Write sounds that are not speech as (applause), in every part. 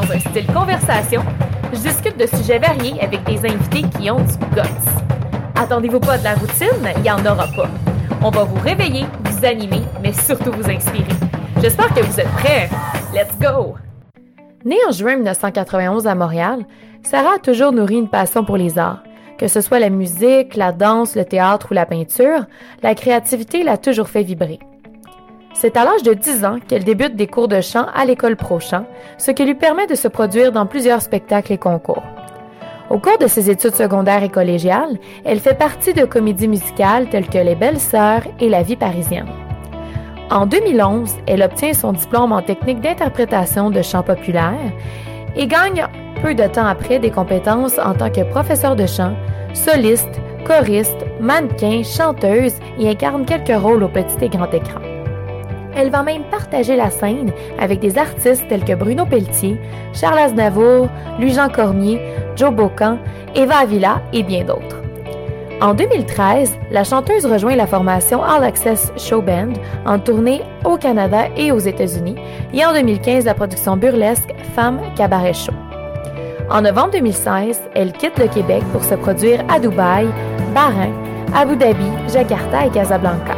dans un style conversation. Je discute de sujets variés avec des invités qui ont du guts. Attendez-vous pas de la routine, il n'y en aura pas. On va vous réveiller, vous animer, mais surtout vous inspirer. J'espère que vous êtes prêts. Let's go! Née en juin 1991 à Montréal, Sarah a toujours nourri une passion pour les arts. Que ce soit la musique, la danse, le théâtre ou la peinture, la créativité l'a toujours fait vibrer. C'est à l'âge de 10 ans qu'elle débute des cours de chant à l'école Pro Chant, ce qui lui permet de se produire dans plusieurs spectacles et concours. Au cours de ses études secondaires et collégiales, elle fait partie de comédies musicales telles que Les Belles Sœurs et La Vie parisienne. En 2011, elle obtient son diplôme en technique d'interprétation de chant populaire et gagne peu de temps après des compétences en tant que professeur de chant, soliste, choriste, mannequin, chanteuse et incarne quelques rôles au petit et grand écran. Elle va même partager la scène avec des artistes tels que Bruno Pelletier, Charles Aznavour, Louis-Jean Cormier, Joe Bocan, Eva Avila et bien d'autres. En 2013, la chanteuse rejoint la formation All Access Show Band en tournée au Canada et aux États-Unis et en 2015 la production burlesque Femme Cabaret Show. En novembre 2016, elle quitte le Québec pour se produire à Dubaï, Bahreïn, Abu Dhabi, Jakarta et Casablanca.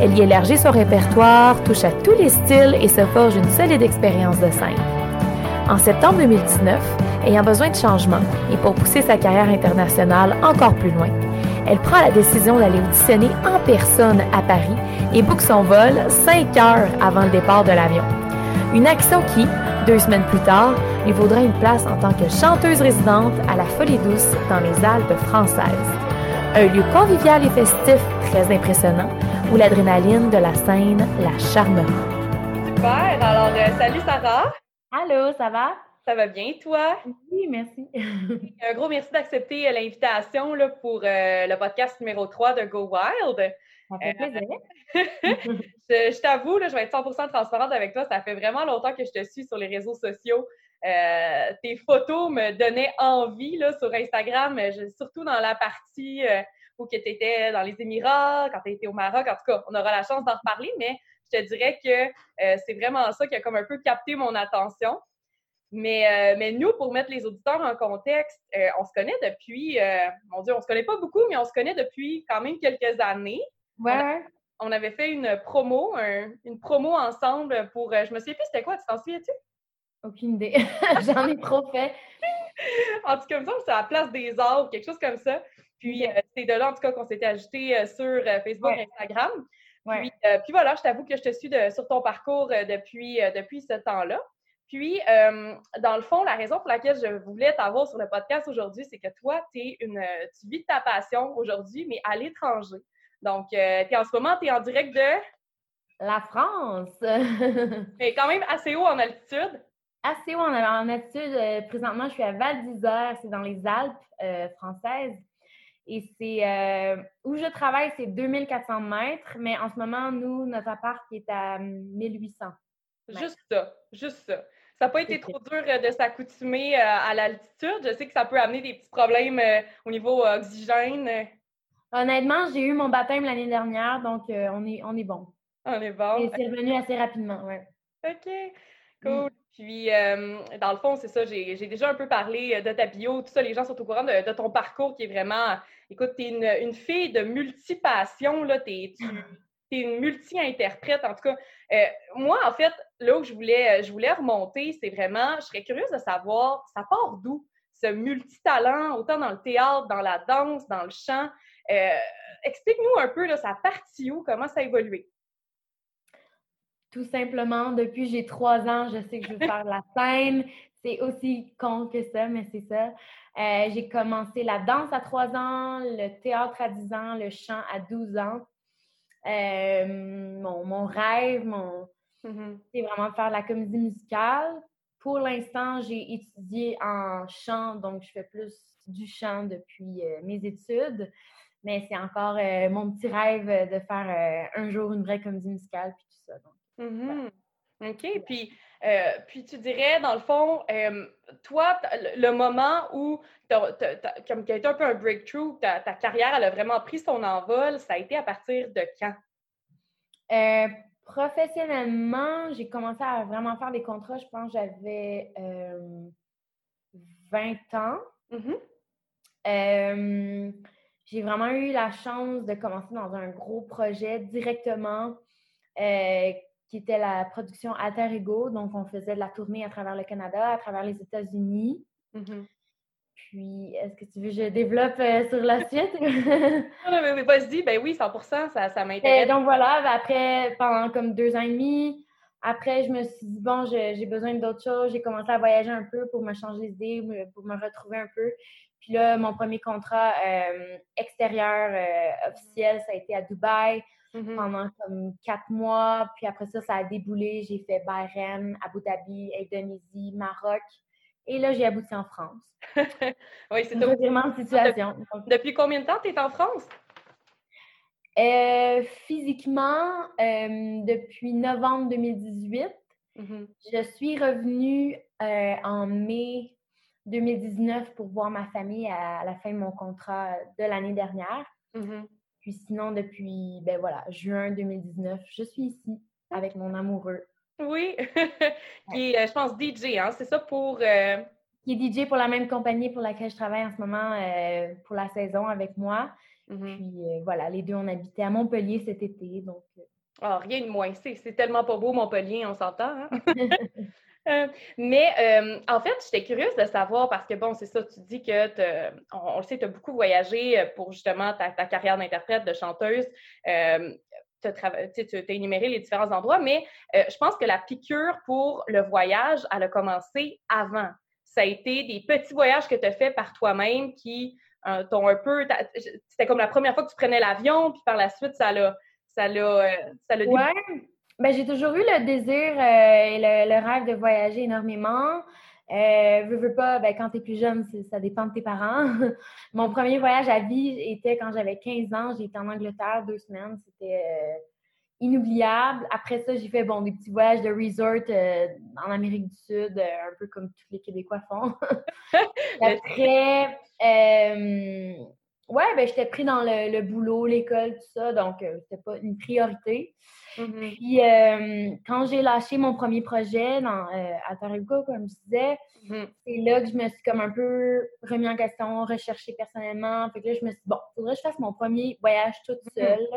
Elle y élargit son répertoire, touche à tous les styles et se forge une solide expérience de scène. En septembre 2019, ayant besoin de changement et pour pousser sa carrière internationale encore plus loin, elle prend la décision d'aller auditionner en personne à Paris et book son vol cinq heures avant le départ de l'avion. Une action qui, deux semaines plus tard, lui vaudra une place en tant que chanteuse résidente à la Folie Douce dans les Alpes françaises. Un lieu convivial et festif très impressionnant où l'adrénaline de la scène la charmera. Super! Alors, euh, salut Sarah! Allô, ça va? Ça va bien, toi? Oui, merci. (laughs) Un gros merci d'accepter euh, l'invitation pour euh, le podcast numéro 3 de Go Wild. Ça fait plaisir. (laughs) je, je t'avoue, je vais être 100% transparente avec toi. Ça fait vraiment longtemps que je te suis sur les réseaux sociaux. Euh, tes photos me donnaient envie là, sur Instagram, surtout dans la partie où tu étais dans les Émirats, quand tu étais au Maroc. En tout cas, on aura la chance d'en reparler, mais je te dirais que c'est vraiment ça qui a comme un peu capté mon attention. Mais, mais nous, pour mettre les auditeurs en contexte, on se connaît depuis, mon Dieu, on se connaît pas beaucoup, mais on se connaît depuis quand même quelques années. Ouais. On, avait fait une promo, une promo ensemble pour, je me souviens plus c'était quoi, tu t'en souviens-tu? Aucune idée. (laughs) J'en ai trop fait. en tout cas, c'est à la place des arts ou quelque chose comme ça. Puis c'est de là, en tout cas, qu'on s'était ajouté sur Facebook et Instagram. Puis, puis, voilà, je t'avoue que je te suis sur ton parcours depuis, depuis ce temps-là. Puis, dans le fond, la raison pour laquelle je voulais t'avoir sur le podcast aujourd'hui, c'est que toi, es une, tu vis de ta passion aujourd'hui, mais à l'étranger. Donc, es, en ce moment, tu es en direct de... La France! (laughs) mais quand même assez haut en altitude. Assez haut en, altitude. présentement, je suis à Val d'Isère, c'est dans les Alpes françaises. Et c'est où je travaille, c'est 2400 mètres, mais en ce moment, nous, notre appart est à 1800. Juste ça, juste ça. Ça n'a pas été trop dur de s'accoutumer à l'altitude. Je sais que ça peut amener des petits problèmes au niveau oxygène. Honnêtement, j'ai eu mon baptême l'année dernière, donc on, est, on est bon. On est bon. Et c'est revenu assez rapidement, oui. OK, cool. Puis, dans le fond, c'est ça, j'ai déjà un peu parlé de ta bio, tout ça, les gens sont au courant de, ton parcours qui est vraiment, écoute, tu es une, fille de multipassion, là, es, tu es une multi-interprète, en tout cas. moi, en fait, là où je voulais, je voulais remonter, c'est vraiment, je serais curieuse de savoir, ça part d'où, ce multitalent, autant dans le théâtre, dans la danse, dans le chant? Explique-nous un peu, là, ça où, comment ça a évolué? Tout simplement, depuis j'ai trois ans, je sais que je veux faire la scène. C'est aussi con que ça, mais c'est ça. Euh, j'ai commencé la danse à trois ans, le théâtre à 10 ans, le chant à 12 ans. Euh, mon, rêve, mon, mm-hmm. c'est vraiment de faire la comédie musicale. pour l'instant, j'ai étudié en chant, donc je fais plus du chant depuis mes études. Mais c'est encore mon petit rêve de faire un jour une vraie comédie musicale puis tout ça. Donc, mm-hmm. OK. Puis, euh, puis tu dirais, dans le fond, euh, toi, le moment où comme tu as été un peu un breakthrough, ta, ta, carrière, elle a vraiment pris son envol, ça a été à partir de quand? Euh, professionnellement, j'ai commencé à vraiment faire des contrats, je pense que j'avais 20 ans. Mm-hmm. j'ai vraiment eu la chance de commencer dans un gros projet directement qui était la production Alter Ego. Donc, on faisait de la tournée à travers le Canada, à travers les États-Unis. Mm-hmm. Puis, est-ce que tu veux que je développe euh, sur la suite? (laughs) non, mais, mais vas-y, ben oui, 100 ça, ça m'intéresse. donc voilà, ben après, pendant comme deux ans et demi, après, je me suis dit, bon, j'ai besoin d'autres choses. J'ai commencé à voyager un peu pour me changer d'idée, pour me retrouver un peu. Puis là, mon premier contrat euh, extérieur euh, officiel, ça a été à Dubaï. Mm-hmm. pendant comme quatre mois. Puis après ça, ça a déboulé. J'ai fait Bahreïn, Abu Dhabi, Indonésie, Maroc. Et là, j'ai abouti en France. (laughs) oui, c'est un de situation. Depuis combien de temps tu es en France? Euh, physiquement, euh, depuis novembre 2018. Mm-hmm. Je suis revenue euh, en mai 2019 pour voir ma famille à, la fin de mon contrat de l'année dernière. Mm-hmm. Puis sinon, depuis, ben voilà, juin 2019, je suis ici avec mon amoureux. Oui, (laughs) qui est, euh, je pense, DJ, hein? c'est ça pour... Euh, qui est DJ pour la même compagnie pour laquelle je travaille en ce moment euh, pour la saison avec moi. Mm-hmm. Puis voilà, les deux, on habitait à Montpellier cet été, donc... Oh, rien de moins, c'est tellement pas beau Montpellier, on s'entend. Hein? (laughs) Euh, mais euh, en fait, j'étais curieuse de savoir parce que, bon, c'est ça, tu dis que, on, le sait, tu as beaucoup voyagé euh, pour justement ta, carrière d'interprète, de chanteuse. tu as énuméré les différents endroits, mais je pense que la piqûre pour le voyage, elle a commencé avant. Ça a été des petits voyages que tu as fait par toi-même qui t'ont un peu. C'était comme la première fois que tu prenais l'avion, puis par la suite, ça l'a. Ça l'a. Ça ben, j'ai toujours eu le désir euh, et le, rêve de voyager énormément. Euh, veux, veux pas, ben, quand tu es plus jeune, ça dépend de tes parents. (laughs) Mon premier voyage à vie était quand j'avais 15 ans. J'ai été en Angleterre deux semaines. C'était euh, inoubliable. Après ça, j'ai fait bon, des petits voyages de resort euh, en Amérique du Sud, un peu comme tous les Québécois font. (laughs) (laughs) Après, ouais, ben, j'étais pris dans le, boulot, l'école, tout ça. Donc, c'était pas une priorité. Mm-hmm. Puis euh, quand j'ai lâché mon premier projet dans, euh, à comme je disais, mm-hmm. c'est là que je me suis comme un peu remis en question, recherché personnellement. Fait que là, je me suis dit, bon, il faudrait que je fasse mon premier voyage toute mm-hmm. seule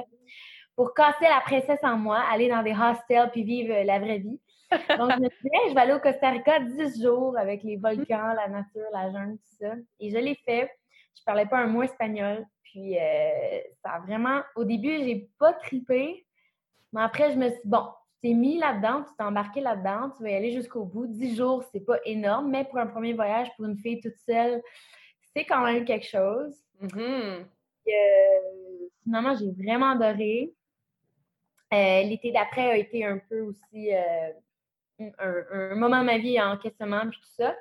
pour casser la princesse en moi, aller dans des hostels puis vivre la vraie vie. (laughs) Donc, je me suis dit, je vais aller au Costa Rica 10 jours avec les volcans, la nature, la jungle, tout ça. Et je l'ai fait. Je parlais pas un mot espagnol. Puis, euh, ça a vraiment... Au début, j'ai pas tripé. Mais après, je me suis dit, bon, tu t'es mis là-dedans, tu t'es embarqué là-dedans, tu vas y aller jusqu'au bout. Dix jours, c'est pas énorme, mais pour un premier voyage, pour une fille toute seule, c'est quand même quelque chose. Mm-hmm. Euh, finalement, j'ai vraiment adoré. Euh, l'été d'après a été un peu aussi euh, un, moment de ma vie en questionnement, puis tout ça.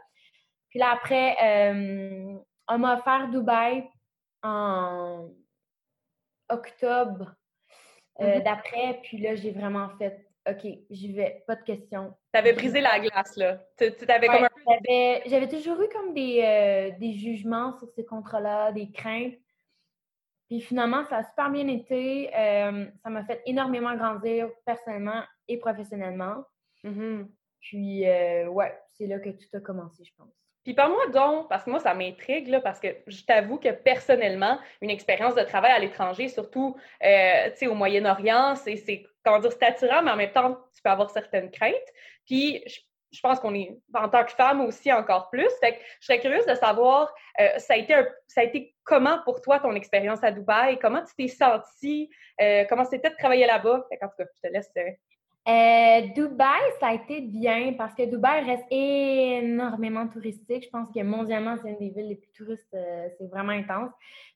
Puis là, après, on m'a offert Dubaï en octobre euh, mm-hmm. d'après. Puis là, j'ai vraiment fait OK, j'y vais, pas de question. Tu avais brisé la glace, là. Tu, comme J'avais toujours eu comme des, euh, des jugements sur ces contrats-là, des craintes. Puis finalement, ça a super bien été. Euh, ça m'a fait énormément grandir personnellement et professionnellement. Mm-hmm. Puis, ouais, c'est là que tout a commencé, je pense. Puis par moi donc, parce que moi, ça m'intrigue, parce que je t'avoue que personnellement, une expérience de travail à l'étranger, surtout euh, au Moyen-Orient, c'est, comment dire, c'est attirant, mais en même temps, tu peux avoir certaines craintes. Puis je, pense qu'on est, en tant que femme aussi, encore plus. Fait que je serais curieuse de savoir, euh, ça, a été ça a été comment pour toi ton expérience à Dubaï? Comment tu t'es sentie? Euh, comment c'était de travailler là-bas? En tout cas, je te laisse euh, Dubaï, ça a été bien parce que Dubaï reste énormément touristique. Je pense que mondialement, c'est une des villes les plus touristes. Euh, c'est vraiment intense.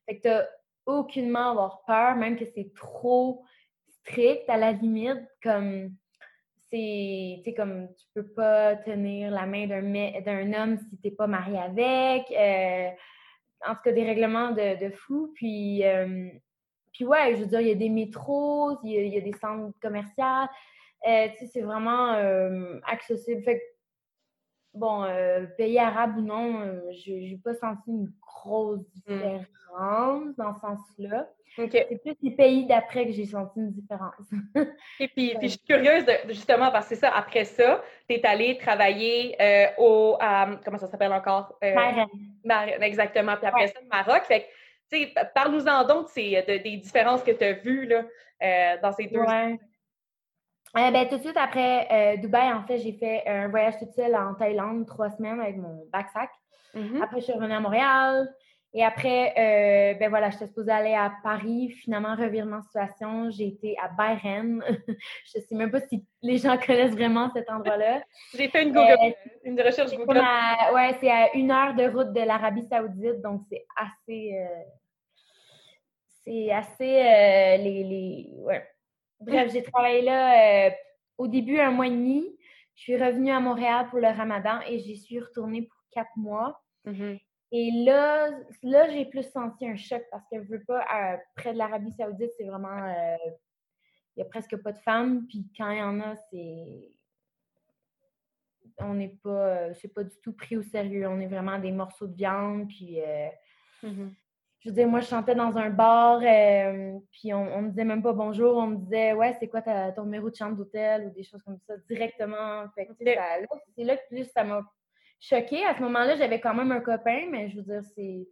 Fait que tu n'as aucunement à avoir peur, même que c'est trop strict à la limite. Comme c'est, comme tu peux pas tenir la main d'un, homme si t'es pas marié avec. Euh, en tout cas, des règlements de, de fou. Puis, puis ouais, je veux dire, il y a des métros, il y a, des centres commerciaux. Euh, c'est vraiment accessible. Fait que, bon, pays arabe ou non, je n'ai pas senti une grosse mmh. différence dans ce sens-là. C'est plus les pays d'après que j'ai senti une différence. Et puis, (laughs) puis, je suis curieuse, de, justement, parce que c'est ça, après ça, tu es allée travailler euh, au. comment ça s'appelle encore? Euh, Maroc. Exactement. Puis après ça, le Maroc. Fait tu sais, parle-nous-en donc de, des différences que tu as vues là, euh, dans ces deux. Ouais. Ben, tout de suite après Dubaï, en fait, j'ai fait un voyage toute seule en Thaïlande, trois semaines avec mon backpack. Mm-hmm. Après, je suis revenue à Montréal. Et après, euh, ben voilà, j'étais supposée aller à Paris. Finalement, revirement de situation, j'ai été à Bayern. (laughs) je ne sais même pas si les gens (laughs) connaissent vraiment cet endroit-là. j'ai fait une, Google, euh, une recherche Google. Oui, c'est à une heure de route de l'Arabie Saoudite, donc c'est assez. Euh, c'est assez. les, les... Ouais. Bref, j'ai travaillé là au début un mois et demi. Je suis revenue à Montréal pour le ramadan et j'y suis retournée pour quatre mois. Mm-hmm. Et là, là j'ai plus senti un choc parce que je veux pas, près de l'Arabie Saoudite, c'est vraiment. Euh, il n'y a presque pas de femmes. Puis quand il y en a, c'est. On n'est pas. C'est pas du tout pris au sérieux. On est vraiment des morceaux de viande. Puis. Euh, mmh je veux dire, moi, je chantais dans un bar, euh, puis on, ne me disait même pas bonjour, on me disait, ouais, c'est quoi ton numéro de chambre d'hôtel ou des choses comme ça directement. Fait c'est là que plus ça m'a choquée. À ce moment-là, j'avais quand même un copain, mais je veux dire, c'est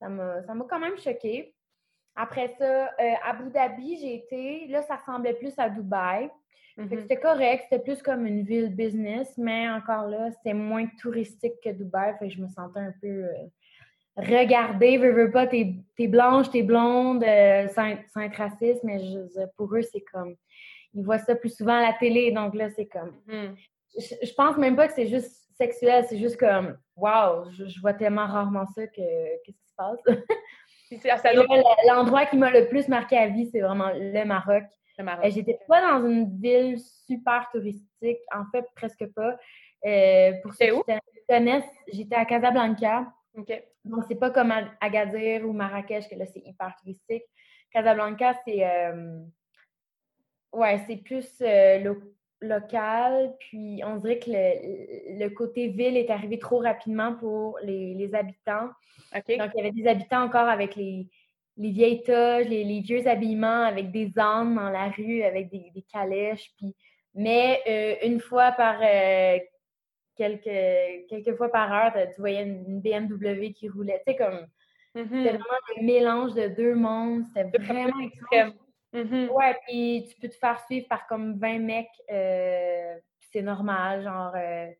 ça m'a quand même choquée. Après ça, euh, à Abu Dhabi, j'ai été. Là, ça ressemblait plus à Dubaï. Mm-hmm. C'était correct, c'était plus comme une ville business, mais encore là, c'était moins touristique que Dubaï. Fait que je me sentais un peu euh, regardée. Veux, veux pas, t'es es blanche, t'es blonde, euh, sans, être raciste, mais je, pour eux, c'est comme. Ils voient ça plus souvent à la télé, donc là, c'est comme. Mm-hmm. je, je, pense même pas que c'est juste sexuel, c'est juste comme, waouh, je, vois tellement rarement ça que qu'est-ce qui se passe? (laughs) L'endroit qui m'a le plus marqué à vie, c'est vraiment le Maroc. Le Maroc. Euh, j'étais pas dans une ville super touristique, en fait, presque pas. Euh, pour ceux qui connaissent, j'étais à Casablanca. Donc, c'est pas comme Agadir ou Marrakech, que là, c'est hyper touristique. Casablanca, c'est. Euh, ouais, c'est plus le local, puis on dirait que le, côté ville est arrivé trop rapidement pour les, habitants. Donc, il y avait des habitants encore avec les, vieilles toges, les, vieux habillements, avec des ânes dans la rue, avec des, calèches. Puis... Mais euh, une fois par euh, quelques, quelques fois par heure, tu voyais une, BMW qui roulait. Tu sais, comme. Mm-hmm. C'était vraiment un mélange de deux mondes. C'était vraiment extrême. Mm-hmm. Ouais, puis tu peux te faire suivre par comme 20 mecs, euh, c'est normal, genre euh,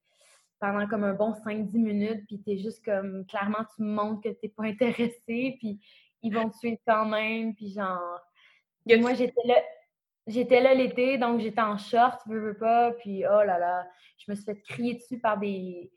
pendant comme un bon 5-10 minutes, puis t'es juste comme, clairement, tu montres que t'es pas (laughs) intéressé, puis ils vont te suivre quand même, puis genre... moi, j'étais là, j'étais là l'été, donc j'étais en short, veux, veux pas, puis oh là là, je me suis fait crier dessus par des,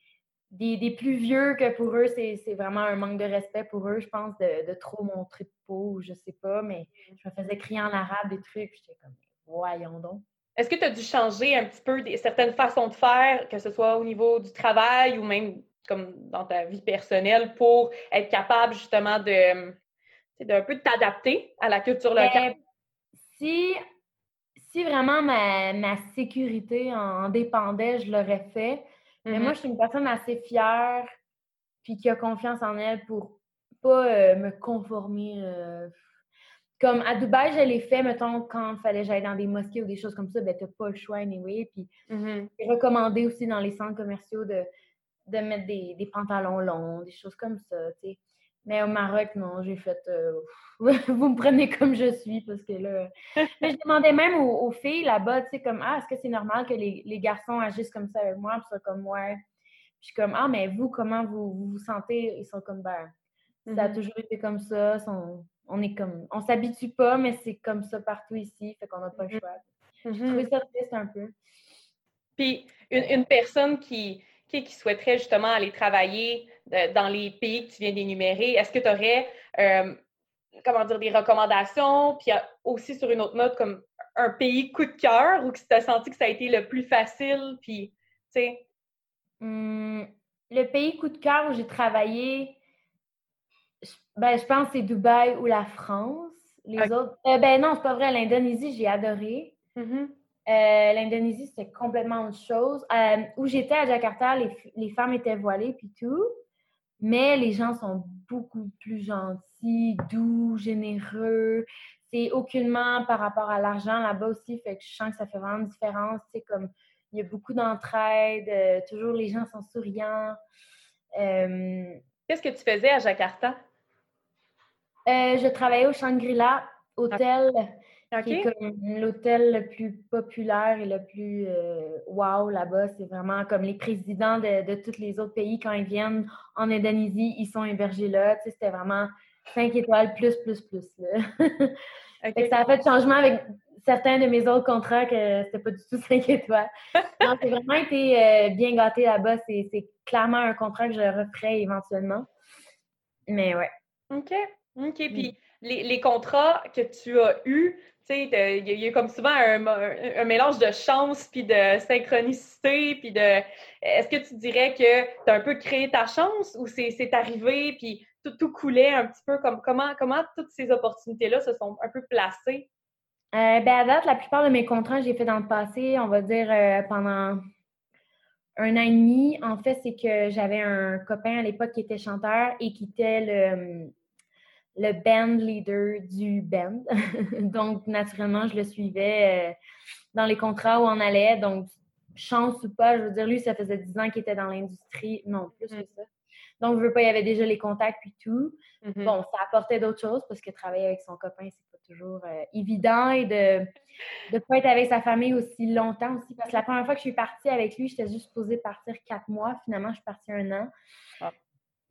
des, plus vieux que pour eux, c'est vraiment un manque de respect pour eux, je pense, de, trop montrer de peau, je sais pas, mais je me faisais crier en arabe des trucs, j'étais comme, voyons donc. Est-ce que tu as dû changer un petit peu des, certaines façons de faire, que ce soit au niveau du travail ou même comme dans ta vie personnelle, pour être capable justement de, d'un peu t'adapter à la culture locale? Ben, si, si vraiment ma, ma sécurité en dépendait, je l'aurais fait. Mais moi, mm-hmm. je suis une personne assez fière, puis qui a confiance en elle pour pas euh, me conformer. Euh, comme à Dubaï, je l'ai fait, mettons, quand il fallait que j'aille dans des mosquées ou des choses comme ça, ben t'as pas le choix anyway. Puis mm recommandé aussi dans les centres commerciaux de, de mettre des, des pantalons longs, des choses comme ça, tu sais. Mais au Maroc, non, j'ai fait euh, (laughs) vous me prenez comme je suis parce que là. (laughs) Mais je demandais même aux, filles là-bas, tu sais, comme Ah, est-ce que c'est normal que les, les, garçons agissent comme ça avec moi? Puis ça comme ouais. Puis je suis comme Ah, mais vous, comment vous vous, sentez? Ils sont comme ben, ça a mm-hmm. toujours été comme ça. on est comme on s'habitue pas, mais c'est comme ça partout ici, fait qu'on n'a pas le mm-hmm. choix. J'ai trouvé mm-hmm. ça triste un peu. Puis une, une personne qui, qui, qui souhaiterait justement aller travailler dans les pays que tu viens d'énumérer, est-ce que tu aurais, euh, comment dire, des recommandations, puis aussi sur une autre note, comme un pays coup de cœur ou que tu as senti que ça a été le plus facile? Puis, tu sais? Hum, le pays coup de cœur où j'ai travaillé, ben, je pense que c'est Dubaï ou la France. Les autres. Euh, ben non, c'est pas vrai. L'Indonésie, j'ai adoré. Mm-hmm. Euh, L'Indonésie, c'était complètement autre chose. Euh, où j'étais à Jakarta, les, les, femmes étaient voilées puis tout. Mais les gens sont beaucoup plus gentils, doux, généreux. C'est aucunement par rapport à l'argent là-bas aussi. Fait que je sens que ça fait vraiment une différence. C'est comme il y a beaucoup d'entraide. toujours les gens sont souriants. Qu'est-ce que tu faisais à Jakarta? Euh, je travaillais au Shangri-La Hôtel, qui est comme l'hôtel le plus populaire et le plus euh, wow là-bas. C'est vraiment comme les présidents de, de tous les autres pays, quand ils viennent en Indonésie, ils sont hébergés là. Tu sais, c'était vraiment 5 étoiles plus, plus, plus. Là. (laughs) ça a fait changement avec certains de mes autres contrats que c'était pas du tout (laughs) 5 étoiles. Non, c'est vraiment été euh, bien gâté là-bas. C'est clairement un contrat que je referai éventuellement. Mais ouais. OK. OK. Puis les, contrats que tu as eus, il y, a comme souvent un, mélange de chance puis de synchronicité puis de. Est-ce que tu dirais que tu as un peu créé ta chance ou c'est arrivé puis tout, tout, coulait un petit peu comme comment toutes ces opportunités-là se sont un peu placées? Euh, ben à date, la plupart de mes contrats, j'ai fait dans le passé, on va dire euh, pendant un an et demi. En fait, c'est que j'avais un copain à l'époque qui était chanteur et qui était le le band leader du band. (laughs) donc, naturellement, je le suivais euh, dans les contrats où on allait. Donc, chance ou pas, je veux dire, lui, ça faisait 10 ans qu'il était dans l'industrie. Non, plus que mm. ça. Donc, je veux pas, il y avait déjà les contacts et tout. Mm-hmm. Bon, ça apportait d'autres choses parce que travailler avec son copain, c'est pas toujours euh, évident et de ne pas être avec sa famille aussi longtemps aussi. Parce que la première fois que je suis partie avec lui, j'étais juste supposée partir quatre mois. Finalement, je suis partie un an. Ah.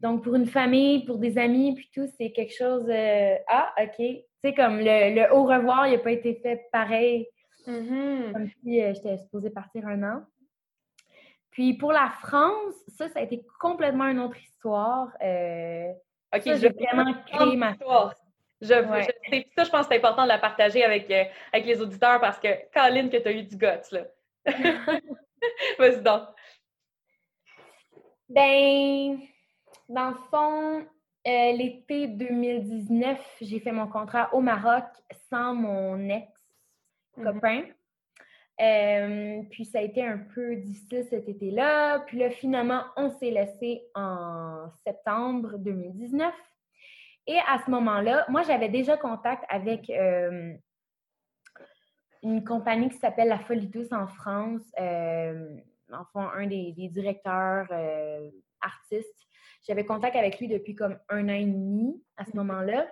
Donc, pour une famille, pour des amis, puis tout, c'est quelque chose. Euh, ah, OK. Tu sais, comme le, au revoir, il n'a pas été fait pareil. Mm-hmm. Comme si euh, j'étais supposée partir un an. Puis pour la France, ça, ça a été complètement une autre histoire. Euh, OK, j'ai vraiment créé ma histoire. Je, ça, je pense que c'est important de la partager avec, avec les auditeurs parce que, Caroline, que tu as eu du guts, là. (laughs) Vas-y donc. Ben, dans le fond, euh, l'été 2019, j'ai fait mon contrat au Maroc sans mon ex-copain. Mhm. Euh, puis ça a été un peu difficile cet été-là. Puis là, finalement, on s'est laissé en septembre 2019. Et à ce moment-là, moi, j'avais déjà contact avec euh, une compagnie qui s'appelle La Folie Douce en France. en fond, un des directeurs artistes j'avais contact avec lui depuis comme un an et demi à ce moment-là.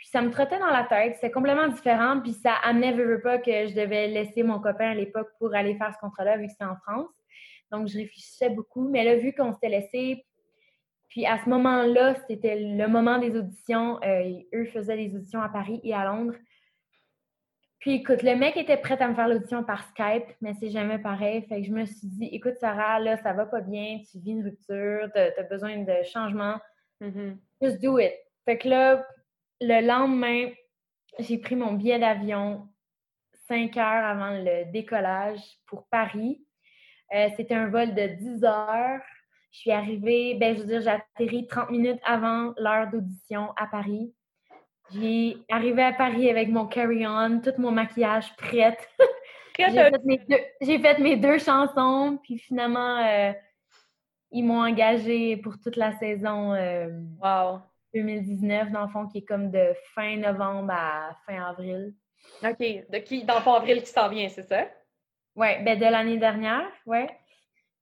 Puis ça me trottait dans la tête. C'était complètement différent. Puis ça amenait, veux, pas, que je devais laisser mon copain à l'époque pour aller faire ce contrat-là, vu que c'était en France. Donc, je réfléchissais beaucoup. Mais là, vu qu'on s'était laissé, puis à ce moment-là, c'était le moment des auditions. Euh, eux faisaient des auditions à Paris et à Londres. Puis écoute, le mec était prêt à me faire l'audition par Skype, mais c'est jamais pareil. Fait que je me suis dit, écoute, Sarah, là, ça va pas bien, tu vis une rupture, tu as, besoin de changement. Mm-hmm. Just do it. Fait que là, le lendemain, j'ai pris mon billet d'avion cinq heures avant le décollage pour Paris. Euh, c'était un vol de 10 heures. Je suis arrivée, ben, je veux dire, j'ai atterri 30 minutes avant l'heure d'audition à Paris. J'ai arrivé à Paris avec mon carry-on, tout mon maquillage prête. (laughs) J'ai fait, mes deux chansons, puis finalement, euh, ils m'ont engagée pour toute la saison euh, wow. 2019, dans le fond, qui est comme de fin novembre à fin avril. OK. De qui, dans le fond, avril qui s'en vient, c'est ça? Oui, ben de l'année dernière, oui.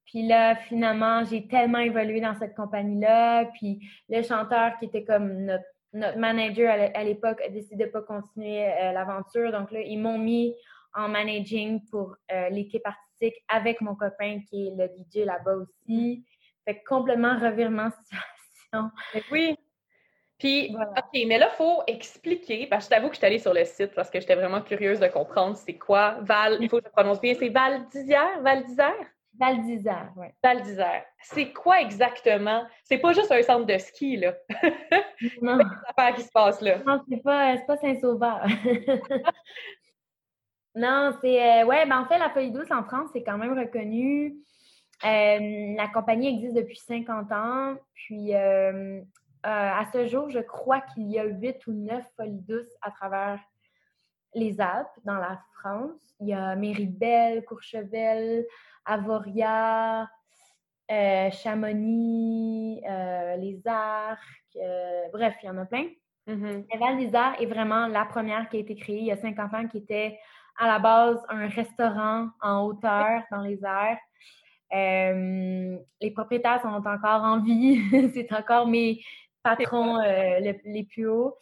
Puis là, finalement, j'ai tellement évolué dans cette compagnie-là. Puis le chanteur qui était comme notre notre manager à l'époque a décidé de ne pas continuer euh, l'aventure. Donc là, ils m'ont mis en managing pour euh, l'équipe artistique avec mon copain qui est le DJ là-bas aussi. Fait complètement revirement situation. Oui. Puis, OK, mais là, il faut expliquer, parce que je t'avoue que je suis allée sur le site parce que j'étais vraiment curieuse de comprendre c'est quoi Val, il faut que je prononce bien, c'est Val d'Isère? Val d'Isère? Val d'Isère, oui. Val d'Isère. C'est quoi exactement? C'est pas juste un centre de ski, là. Non. (laughs) C'est qui se passe là. Non, c'est pas, pas Saint-Sauveur. (laughs) Non, c'est. ouais, ben en fait, la folie douce en France, c'est quand même reconnu. la compagnie existe depuis 50 ans. Puis, à ce jour, je crois qu'il y a huit ou neuf folies douces à travers les Alpes, dans la France. Il y a Méribel, Courchevel, Avoria, euh, Chamonix, euh, Les Arcs, euh, bref, il y en a plein. Val des Arts est vraiment la première qui a été créée il y a 50 ans, qui était à la base un restaurant en hauteur dans les airs. les propriétaires sont encore en vie. (laughs) C'est encore mes patrons les plus hauts.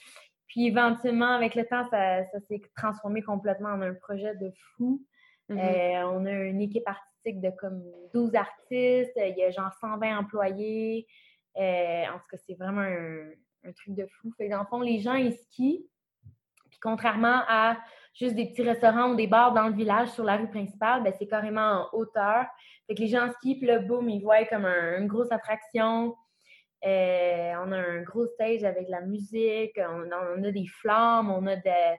Puis éventuellement, avec le temps, ça, s'est transformé complètement en un projet de fou. Mm-hmm. Euh, on a une équipe artistique de comme 12 artistes, il y a genre 120 employés. Euh, en tout cas, c'est vraiment un, truc de fou. Fait dans le fond, les gens, ils skient. Puis contrairement à juste des petits restaurants ou des bars dans le village sur la rue principale, ben, c'est carrément en hauteur. Fait que les gens skient, puis là, boum, ils voient comme une grosse attraction. Euh, on a un gros stage avec la musique, on, a des flammes, on a des,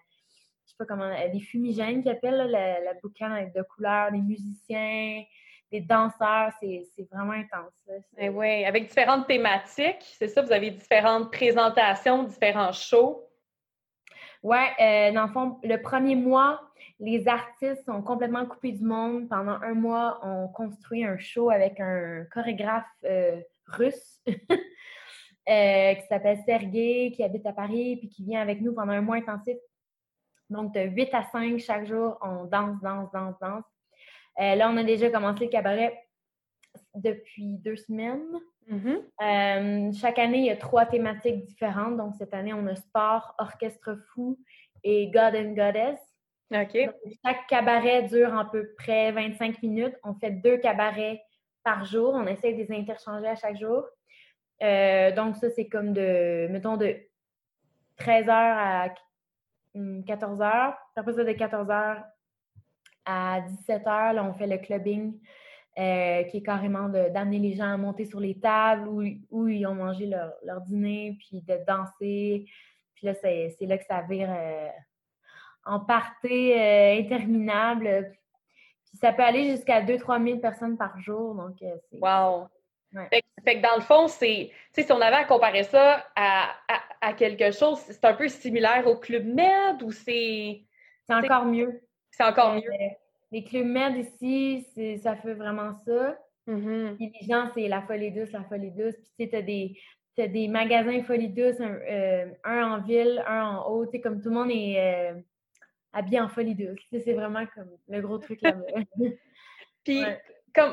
sais pas comment, des fumigènes qui appellent le, boucan de couleurs, des musiciens, des danseurs, c'est vraiment intense. Eh oui, avec différentes thématiques, c'est ça, vous avez différentes présentations, différents shows. Oui, euh, dans le fond, le premier mois, les artistes sont complètement coupés du monde. Pendant un mois, on construit un show avec un chorégraphe euh, russe (laughs) euh, qui s'appelle Sergei, qui habite à Paris, puis qui vient avec nous pendant un mois intensif. Donc, de 8 à 5 chaque jour, on danse, danse, danse, danse. Euh, là, on a déjà commencé le cabaret depuis deux semaines. Mm-hmm. Euh, chaque année, il y a trois thématiques différentes. Donc, cette année, on a sport, orchestre fou et God and Goddess. OK. chaque cabaret dure à peu près 25 minutes. On fait deux cabarets par jour. On essaie de les interchanger à chaque jour. Euh, donc, ça, c'est comme de, mettons, de 13h à 14h. Après ça, de 14h à 17h, là, on fait le clubbing, euh, qui est carrément d'amener les gens à monter sur les tables où, ils ont mangé leur, dîner, puis de danser. Puis là, c'est là que ça vire euh, en partie interminable ça peut aller jusqu'à 2-3 000 personnes par jour. Donc, euh, wow! Fait, que dans le fond, c'est, si on avait à comparer ça à, à, quelque chose, c'est un peu similaire au Club Med ou c'est. C'est encore mieux. C'est encore mieux. Euh, les Clubs Med ici, ça fait vraiment ça. Mm-hmm. Puis les gens, c'est la folie douce, la folie douce. Puis tu sais, des, as des magasins folie douce, un, euh, un, en ville, un en haut. Tu sais, comme tout le monde est habillé en folie douce. C'est vraiment comme le gros truc là-bas. (laughs) Puis,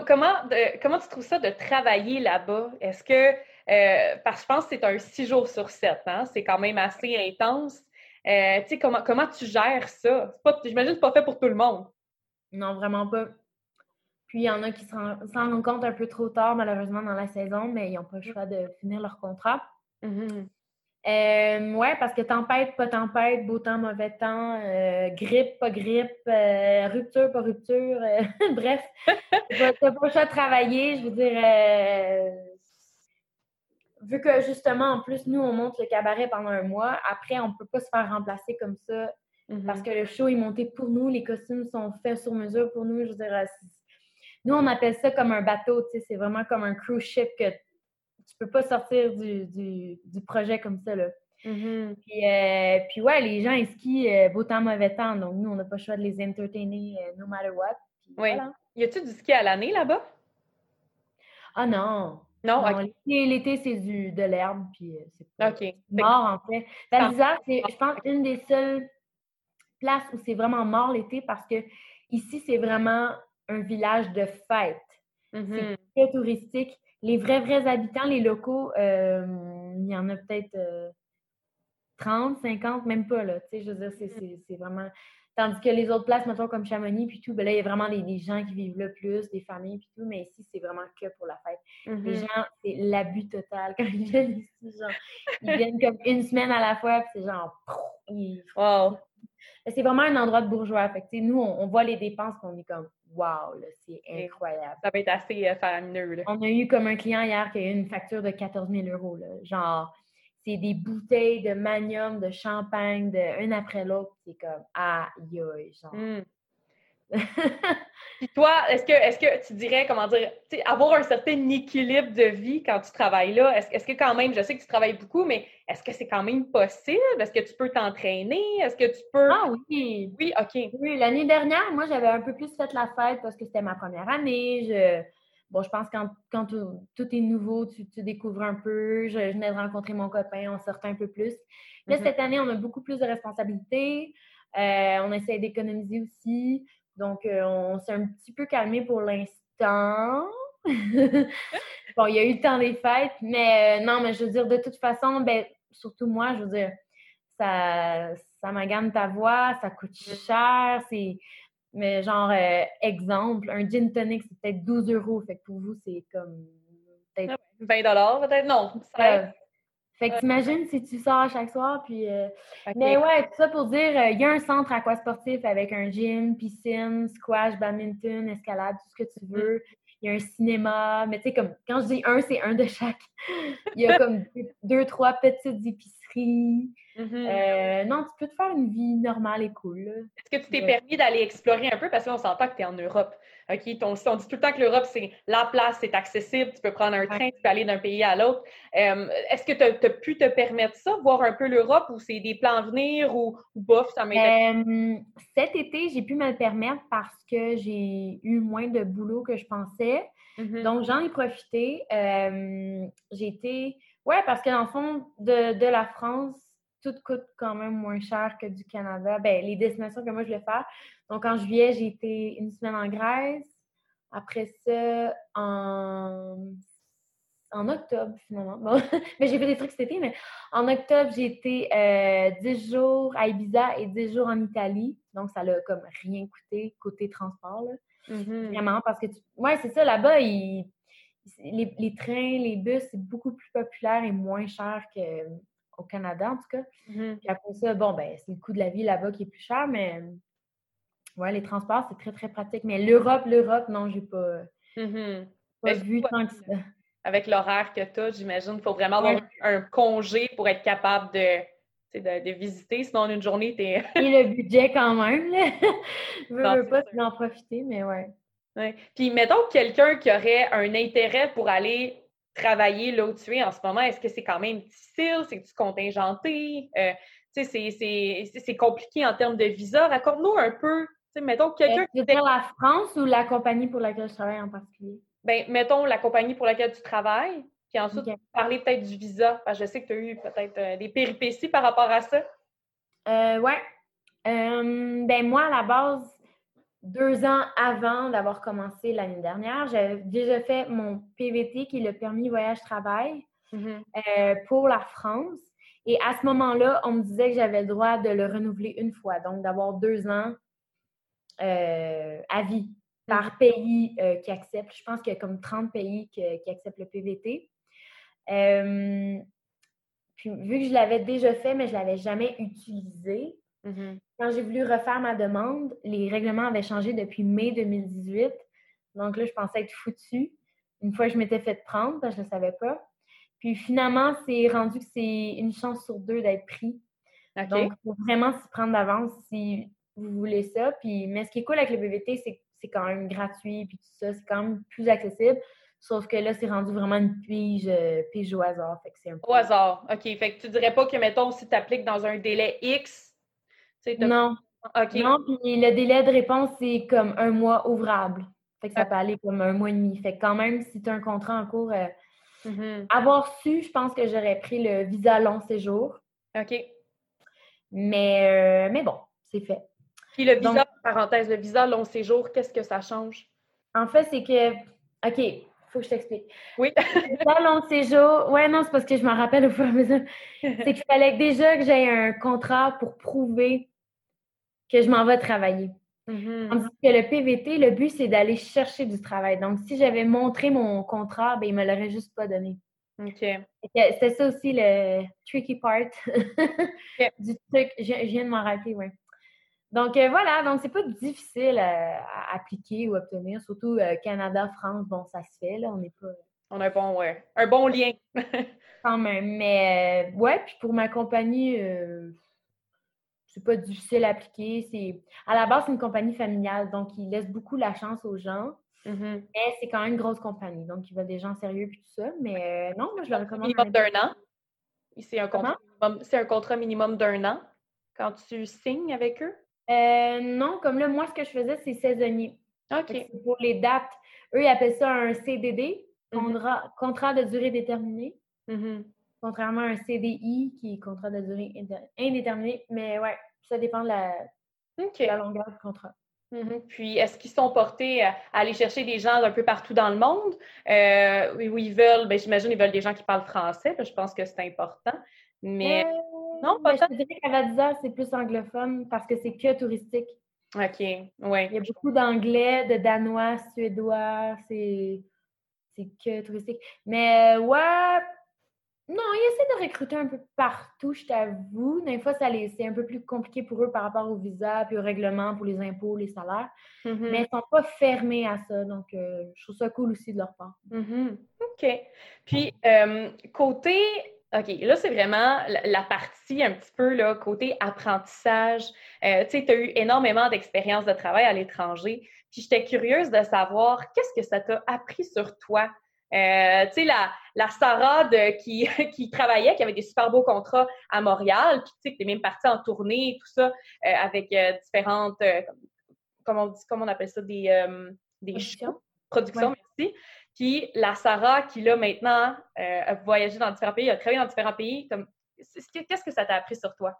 comment, comment tu trouves ça de travailler là-bas? Est-ce que, euh, parce que je pense que c'est un six jours sur sept, hein? c'est quand même assez intense. Euh, tu sais, comment, comment tu gères ça? J'imagine que c'est pas fait pour tout le monde. Non, vraiment pas. Puis, il y en a qui s'en rendent compte un peu trop tard, malheureusement, dans la saison, mais ils n'ont pas le choix de finir leur contrat. Mm-hmm. Euh, ouais, parce que tempête, pas tempête, beau temps, mauvais temps, euh, grippe, pas grippe, euh, rupture, pas rupture. Euh, (laughs) bref, t'as pas le choix de travailler. Je veux dire, vu que justement, en plus, nous, on monte le cabaret pendant un mois, après, on peut pas se faire remplacer comme ça parce mm-hmm. que le show est monté pour nous, les costumes sont faits sur mesure pour nous. Je veux dire, nous, on appelle ça comme un bateau, tu sais, c'est vraiment comme un cruise ship que tu peux pas sortir du, du, projet comme ça, là. Mm-hmm. puis, euh, puis, ouais, les gens, ils skient euh, beau temps, mauvais temps. Donc, nous, on n'a pas le choix de les entertainer euh, no matter what. oui. Y a-tu du ski à l'année là-bas? Ah non. Non, L'été, c'est du de l'herbe, puis c'est mort, en fait. Val c'est, je pense, une des seules places où c'est vraiment mort l'été parce que ici, c'est vraiment un village de fête. Mm-hmm. C'est très touristique les vrais, vrais habitants, les locaux, euh, il y en a peut-être 30, euh, 50, même pas, là. Tu sais, je veux dire, c'est vraiment... Tandis que les autres places, mettons, comme Chamonix, puis tout, ben là, il y a vraiment des, gens qui vivent là plus, des familles, puis tout, mais ici, c'est vraiment que pour la fête. Les mm-hmm. gens, c'est l'abus total (laughs) quand ils viennent ici, genre, ils viennent comme une semaine à la fois, puis c'est genre... Wow! C'est vraiment un endroit de bourgeois. Fait que, nous, on, voit les dépenses, qu'on est comme wow, c'est incroyable. Ça va être assez euh, faramineux. On a eu comme un client hier qui a eu une facture de 14 000 euros. Là. Genre, c'est des bouteilles de manium, de champagne, de un après l'autre. C'est comme aïe, aïe. Genre. Hmm. (laughs) Puis toi, est-ce que, est que tu dirais, comment dire, avoir un certain équilibre de vie quand tu travailles là, est-ce, que quand même, je sais que tu travailles beaucoup, mais est-ce que c'est quand même possible? Est-ce que tu peux t'entraîner? Est-ce que tu peux. Ah oui. Oui, OK. Oui, l'année dernière, moi, j'avais un peu plus fait la fête parce que c'était ma première année. Je... Bon, je pense que quand, quand tout, est nouveau, tu, découvres un peu. Je, venais de rencontrer mon copain, on sortait un peu plus. Là, mm-hmm. cette année, on a beaucoup plus de responsabilités. Euh, on essaie d'économiser aussi. Donc, euh, on s'est un petit peu calmé pour l'instant. (laughs) bon, il y a eu le temps des fêtes, mais euh, non, mais je veux dire, de toute façon, ben, surtout moi, je veux dire, ça, ça magane ta voix, ça coûte cher, c'est. Mais genre, euh, exemple, un gin tonic, c'est peut-être 12 euros. Fait que pour vous, c'est comme. Peut-être... 20 dollars, peut-être? Non. Fait que t'imagines si tu sors chaque soir, puis... Euh, mais ouais, tout ça pour dire, euh, il y a un centre aquasportif avec un gym, piscine, squash, badminton, escalade, tout ce que tu mm. veux. Il y a un cinéma, mais tu sais, comme, quand je dis un, c'est un de chaque. Il y a comme (laughs) deux, trois petites épiceries. Mm-hmm. Euh, non, tu peux te faire une vie normale et cool. Est-ce que tu t'es permis d'aller explorer un peu? Parce que là, on s'entend que tu es en Europe. OK, on, dit tout le temps que l'Europe, c'est la place, c'est accessible, tu peux prendre un train, tu peux aller d'un pays à l'autre. Euh, est-ce que tu as, pu te permettre ça, voir un peu l'Europe, ou c'est des plans à venir, ou, bof, ça m'intéresse? Euh, cet été, j'ai pu me le permettre parce que j'ai eu moins de boulot que je pensais. Mm-hmm. Donc, j'en ai profité. Euh, j'ai été... Ouais, parce que dans le fond, de, de la France, tout coûte quand même moins cher que du Canada. Ben, les destinations que moi je vais faire. Donc, en juillet, j'ai été une semaine en Grèce. Après ça, en, en octobre, finalement. (laughs) mais j'ai fait des trucs cet été, mais en octobre, j'ai été euh, 10 jours à Ibiza et 10 jours en Italie. Donc, ça l'a comme rien coûté côté transport. Mm-hmm. Vraiment, parce que, tu... ouais, c'est ça, là-bas, les, les, trains, les bus, c'est beaucoup plus populaire et moins cher que au Canada, en tout cas. Mm-hmm. Puis après ça, bon, ben, c'est le coût de la vie là-bas qui est plus cher, mais ouais, les transports, c'est très, très pratique. Mais l'Europe, l'Europe, non, j'ai pas, mm-hmm. pas vu tant que ça. Avec l'horaire que tu as, j'imagine qu'il faut vraiment avoir un congé pour être capable de, de, visiter. Sinon, en une journée, tu es. (laughs) Et le budget quand même, là. Je (laughs) veux, pas en profiter, mais ouais. ouais. Puis, mettons quelqu'un qui aurait un intérêt pour aller travailler là où tu es en ce moment, est-ce que c'est quand même difficile? C'est-tu contingenté? Euh, c'est compliqué en termes de visa. Raconte-nous un peu, mettons quelqu'un qui. dire la France ou la compagnie pour laquelle je travaille en particulier? Ben, mettons la compagnie pour laquelle tu travailles, puis ensuite parler peut-être du visa. je sais que tu as eu peut-être euh, des péripéties par rapport à ça. Euh, ouais. Euh, ben moi, à la base, deux ans avant d'avoir commencé l'année dernière, j'avais déjà fait mon PVT, qui est le permis voyage-travail, mm-hmm. euh, pour la France. Et à ce moment-là, on me disait que j'avais le droit de le renouveler une fois, donc d'avoir deux ans euh, à vie par mm-hmm. pays euh, qui accepte. Je pense qu'il y a comme 30 pays qui, acceptent le PVT. puis vu que je l'avais déjà fait, mais je ne l'avais jamais utilisé, mm-hmm. Quand j'ai voulu refaire ma demande, les règlements avaient changé depuis mai 2018. Donc là, je pensais être foutue. Une fois, je m'étais fait prendre, parce que je ne savais pas. Puis finalement, c'est rendu que c'est une chance sur deux d'être pris. Donc, il faut vraiment s'y prendre d'avance si vous voulez ça. Puis, mais ce qui est cool avec le BVT, c'est que c'est quand même gratuit, puis tout ça, c'est quand même plus accessible. Sauf que là, c'est rendu vraiment une pige, euh, pige au hasard. Fait que un Au hasard, OK. Fait que tu dirais pas que, mettons, si tu appliques dans un délai X, non. Non, puis le délai de réponse, c'est comme un mois ouvrable. Fait que ça peut aller comme un mois et demi. Fait que quand même, si tu as un contrat en cours, euh, mm-hmm. avoir su, je pense que j'aurais pris le visa long séjour. OK. Mais, euh, mais bon, c'est fait. Puis le visa, parenthèse, le visa long séjour, qu'est-ce que ça change? En fait, c'est que, OK, faut que je t'explique. Oui. visa long séjour, ouais, non, c'est parce que je m'en rappelle au fur et à mesure. (laughs) C'est qu'il fallait déjà que j'aie un contrat pour prouver que je m'en vais travailler. Mm-hmm. Tandis que le PVT, le but, c'est d'aller chercher du travail. Donc, si j'avais montré mon contrat, ben, il ne me l'aurait juste pas donné. OK. C'est ça aussi le tricky part (laughs) du truc. Je, viens de m'en rappeler, oui. Donc, euh, voilà. Donc, c'est pas difficile à, appliquer ou obtenir. Surtout euh, Canada, France, bon, ça se fait, là. On n'est pas... On a un bon, ouais, un bon lien. (laughs) Quand même. Mais, euh, ouais, puis pour ma compagnie c'est pas difficile à appliquer. C'est à la base, c'est une compagnie familiale, donc ils laissent beaucoup la chance aux gens. Mm-hmm. Mais c'est quand même une grosse compagnie, donc ils veulent des gens sérieux et tout ça. Mais euh, non, moi je le recommande. Minimum d'un an. C'est un, contrat c'est un contrat minimum d'un an quand tu signes avec eux? Euh, non, comme là, moi, ce que je faisais, c'est saisonnier. OK. Pour les dates, eux, ils appellent ça un CDD, mm-hmm. contrat, de durée déterminée. Mm-hmm. Contrairement à un CDI qui est contrat de durée indéterminée. Mais ouais, ça dépend de la, longueur du contrat. Mm-hmm. Puis, est-ce qu'ils sont portés à aller chercher des gens un peu partout dans le monde? Euh, où ils veulent, ben, j'imagine, ils veulent des gens qui parlent français, je pense que c'est important. Mais euh, non, pas Je dirais qu'à Val c'est plus anglophone parce que c'est que touristique. OK, oui. Il y a beaucoup d'anglais, de danois, suédois, c'est que touristique. Mais ouais, non, ils essaient de recruter un peu partout, je t'avoue. Des fois, c'est un peu plus compliqué pour eux par rapport au visa puis au règlement pour les impôts, les salaires. Mm-hmm. Mais ils ne sont pas fermés à ça. Donc, euh, je trouve ça cool aussi de leur part. Mm-hmm. OK. Puis, euh, côté OK, là, c'est vraiment la partie un petit peu là, côté apprentissage. Euh, tu sais, tu as eu énormément d'expériences de travail à l'étranger. Puis j'étais curieuse de savoir qu'est-ce que ça t'a appris sur toi. Euh, tu sais, la, la Sarah qui, (laughs) qui travaillait, qui avait des super beaux contrats à Montréal, puis tu sais, tu es même partie en tournée et tout ça, euh, avec différentes, comment, on dit, comment on appelle ça, des, des shows, productions, merci. Puis la Sarah qui, là, maintenant, euh, a voyagé dans différents pays, a travaillé dans différents pays, comme qu'est-ce que ça t'a appris sur toi?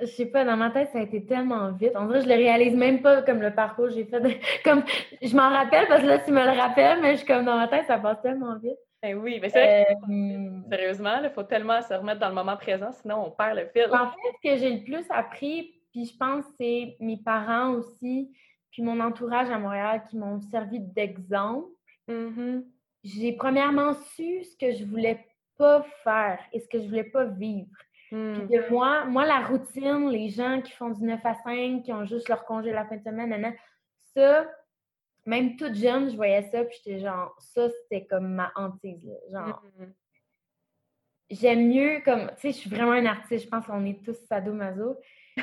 Je sais pas, dans ma tête, ça a été tellement vite. En vrai, je le réalise même pas comme le parcours que j'ai fait. (laughs) comme je m'en rappelle parce que là, tu me le rappelles, mais je suis comme dans ma tête, ça passe tellement vite. Ben oui, mais c'est vrai euh, sérieusement, il faut tellement se remettre dans le moment présent, sinon on perd le fil. En fait, ce que j'ai le plus appris, puis je pense c'est mes parents aussi, puis mon entourage à Montréal qui m'ont servi d'exemple. Mm-hmm. J'ai premièrement su ce que je voulais pas faire et ce que je voulais pas vivre. Mm. moi, moi, la routine, les gens qui font du 9 à 5, qui ont juste leur congé la fin de semaine, ça, même toute jeune, je voyais ça, puis j'étais genre, ça, c'était comme ma hantise. Genre, mm-hmm. j'aime mieux, comme, tu sais, je suis vraiment un artiste, je pense qu'on est tous sadomaso.